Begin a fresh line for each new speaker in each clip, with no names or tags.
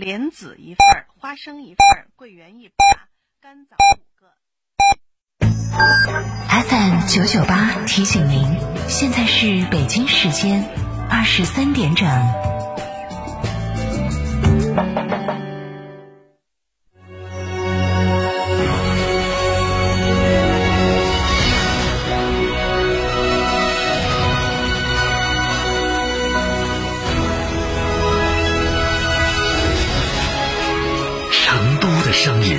莲子一份，花生一份，桂圆一把，甘枣五个。
FM 九九八提醒您，现在是北京时间二十三点整。
都的声音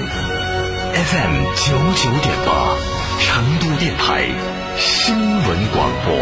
，FM 九九点八，成都电台新闻广播。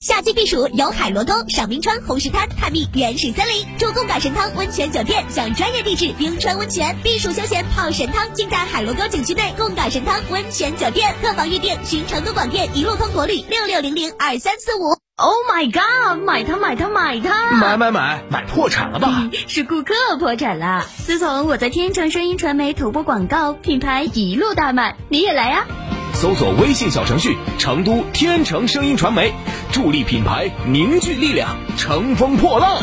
夏季避暑游海螺沟、赏冰川、红石滩、探秘原始森林，住贡嘎神汤温泉酒店，享专业地质冰川温泉，避暑休闲泡神汤，尽在海螺沟景区内贡嘎神汤温泉酒店。客房预订寻成都广电一路通国旅六六零零二三四五。
Oh my god！买它买它买它！
买买买买破产了吧？
是顾客破产了。自从我在天成声音传媒投播广告，品牌一路大卖，你也来呀、
搜索微信小程序“成都天成声音传媒”，助力品牌凝聚力量，乘风破浪。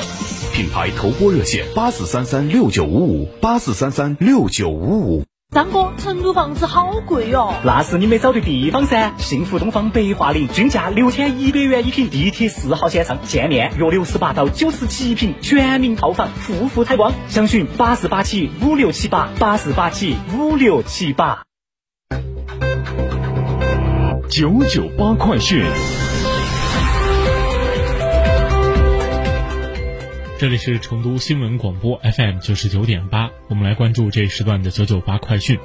品牌投播热线：八四三三六九五五八四三三六九五五。
张哥，成都房子好贵哦。
那是你没找对地方噻！幸福东方北桦林均价六千一百元一平，地铁四号线上，见面约六十八到九十七平，全民套房，户户采光。详询八四八七五六七八八四八七五六七八。
九九八快讯。
这里是成都新闻广播 FM 九十九点八，我们来关注这时段的九九八快讯。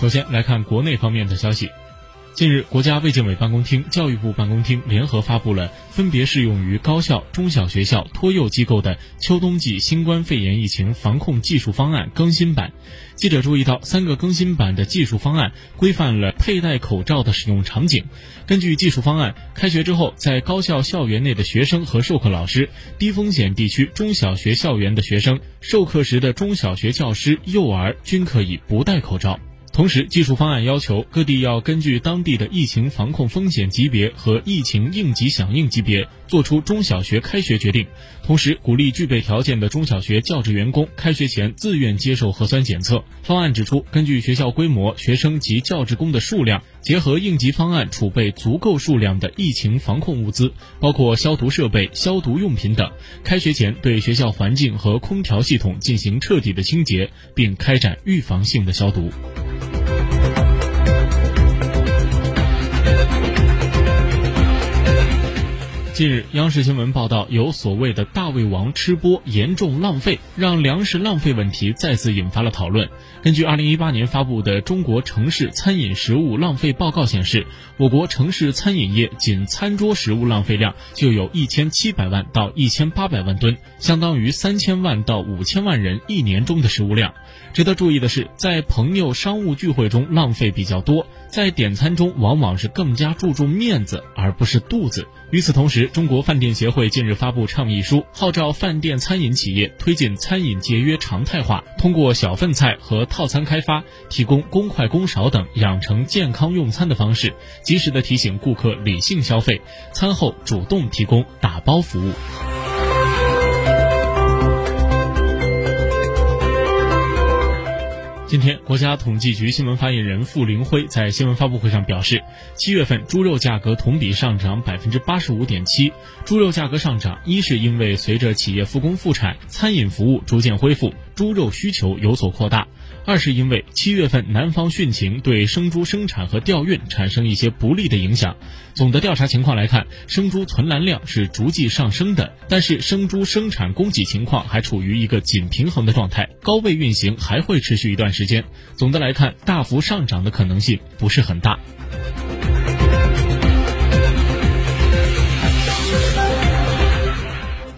首先来看国内方面的消息。近日，国家卫健委办公厅、教育部办公厅联合发布了分别适用于高校、中小学校、托幼机构的秋冬季新冠肺炎疫情防控技术方案更新版。记者注意到，三个更新版的技术方案规范了佩戴口罩的使用场景。根据技术方案，开学之后，在高校校园内的学生和授课老师、低风险地区中小学校园的学生、授课时的中小学教师、幼儿均可以不戴口罩。同时，技术方案要求各地要根据当地的疫情防控风险级别和疫情应急响应级别，做出中小学开学决定。同时，鼓励具备条件的中小学教职员工开学前自愿接受核酸检测。方案指出，根据学校规模、学生及教职工的数量，结合应急方案，储备足够数量的疫情防控物资，包括消毒设备、消毒用品等。开学前对学校环境和空调系统进行彻底的清洁，并开展预防性的消毒。近日，央视新闻报道，有所谓的“大胃王”吃播严重浪费，让粮食浪费问题再次引发了讨论。根据2018年发布的《中国城市餐饮食物浪费报告》显示，我国城市餐饮业仅餐桌食物浪费量就有一千七百万到一千八百万吨，相当于三千万到五千万人一年中的食物量。值得注意的是，在朋友商务聚会中浪费比较多，在点餐中往往是更加注重面子而不是肚子。与此同时，中国饭店协会近日发布倡议书，号召饭店餐饮企业推进餐饮节约常态化，通过小份菜和套餐开发，提供公筷公勺等养成健康用餐的方式，及时的提醒顾客理性消费，餐后主动提供打包服务。今天，国家统计局新闻发言人傅林辉在新闻发布会上表示，七月份猪肉价格同比上涨百分之八十五点七。猪肉价格上涨，一是因为随着企业复工复产，餐饮服务逐渐恢复，猪肉需求有所扩大；二是因为七月份南方汛情对生猪生产和调运产生一些不利的影响。总的调查情况来看，生猪存栏量是逐季上升的，但是生猪生产供给情况还处于一个紧平衡的状态，高位运行还会持续一段时间。总的来看，大幅上涨的可能性不是很大。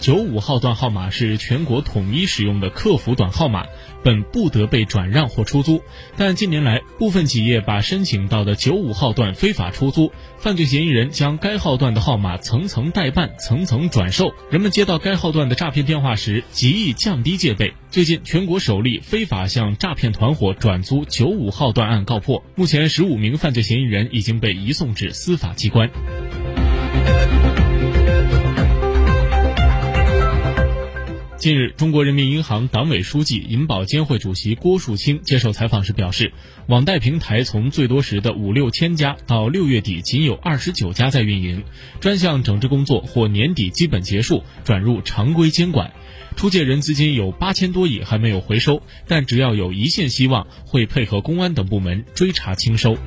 九五号段号码是全国统一使用的客服短号码，本不得被转让或出租。但近年来，部分企业把申请到的九五号段非法出租，犯罪嫌疑人将该号段的号码层层代办、层层转售。人们接到该号段的诈骗电话时，极易降低戒备。最近，全国首例非法向诈骗团伙转租九五号段案告破，目前十五名犯罪嫌疑人已经被移送至司法机关。近日，中国人民银行党委书记、银保监会主席郭树清接受采访时表示，网贷平台从最多时的五六千家到六月底仅有二十九家在运营，专项整治工作或年底基本结束，转入常规监管。出借人资金有八千多亿还没有回收，但只要有一线希望，会配合公安等部门追查清收。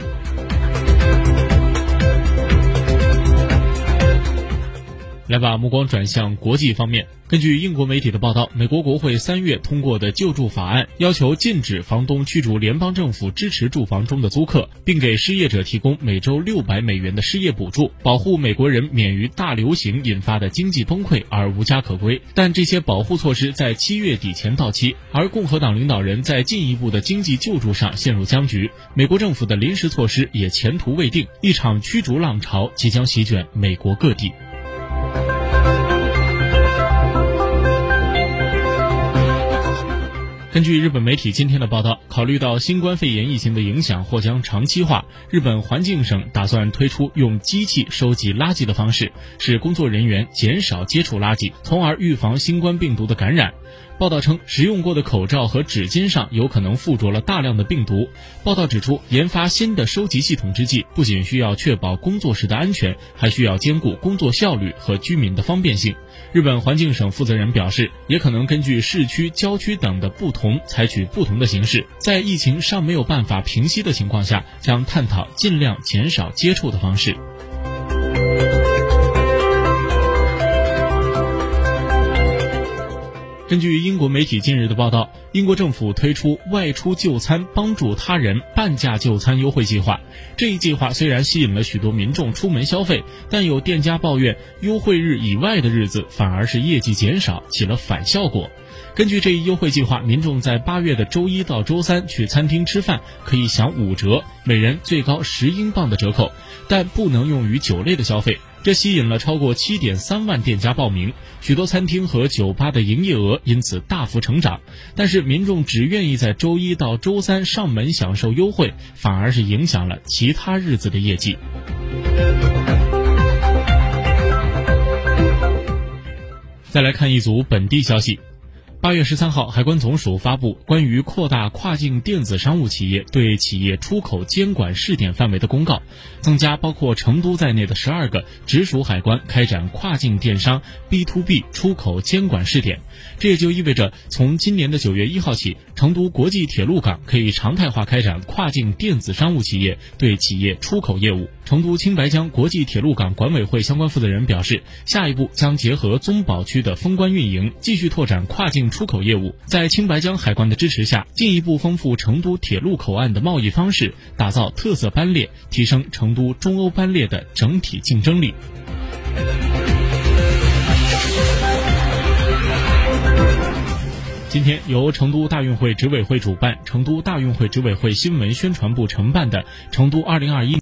来把目光转向国际方面。根据英国媒体的报道，美国国会三月通过的救助法案要求禁止房东驱逐联邦政府支持住房中的租客，并给失业者提供每周六百美元的失业补助，保护美国人免于大流行引发的经济崩溃而无家可归。但这些保护措施在七月底前到期，而共和党领导人在进一步的经济救助上陷入僵局。美国政府的临时措施也前途未定，一场驱逐浪潮即将席卷美国各地。根据日本媒体今天的报道，考虑到新冠肺炎疫情的影响或将长期化，日本环境省打算推出用机器收集垃圾的方式，使工作人员减少接触垃圾，从而预防新冠病毒的感染。报道称，使用过的口罩和纸巾上有可能附着了大量的病毒。报道指出，研发新的收集系统之际，不仅需要确保工作时的安全，还需要兼顾工作效率和居民的方便性。日本环境省负责人表示，也可能根据市区、郊区等的不同，采取不同的形式。在疫情尚没有办法平息的情况下，将探讨尽量减少接触的方式。根据英国媒体近日的报道，英国政府推出外出就餐帮助他人半价就餐优惠计划。这一计划虽然吸引了许多民众出门消费，但有店家抱怨，优惠日以外的日子反而是业绩减少，起了反效果。根据这一优惠计划，民众在八月的周一到周三去餐厅吃饭可以享五折，每人最高十英镑的折扣，但不能用于酒类的消费。这吸引了超过七点三万店家报名，许多餐厅和酒吧的营业额因此大幅成长。但是民众只愿意在周一到周三上门享受优惠，反而是影响了其他日子的业绩。再来看一组本地消息。八月十三号，海关总署发布关于扩大跨境电子商务企业对企业出口监管试点范围的公告，增加包括成都在内的十二个直属海关开展跨境电商 B to B 出口监管试点。这也就意味着，从今年的九月一号起，成都国际铁路港可以常态化开展跨境电子商务企业对企业出口业务。成都青白江国际铁路港管委会相关负责人表示，下一步将结合综保区的封关运营，继续拓展跨境出口业务。在青白江海关的支持下，进一步丰富成都铁路口岸的贸易方式，打造特色班列，提升成都中欧班列的整体竞争力。今天，由成都大运会执委会主办、成都大运会执委会新闻宣传部承办的成都二零二一。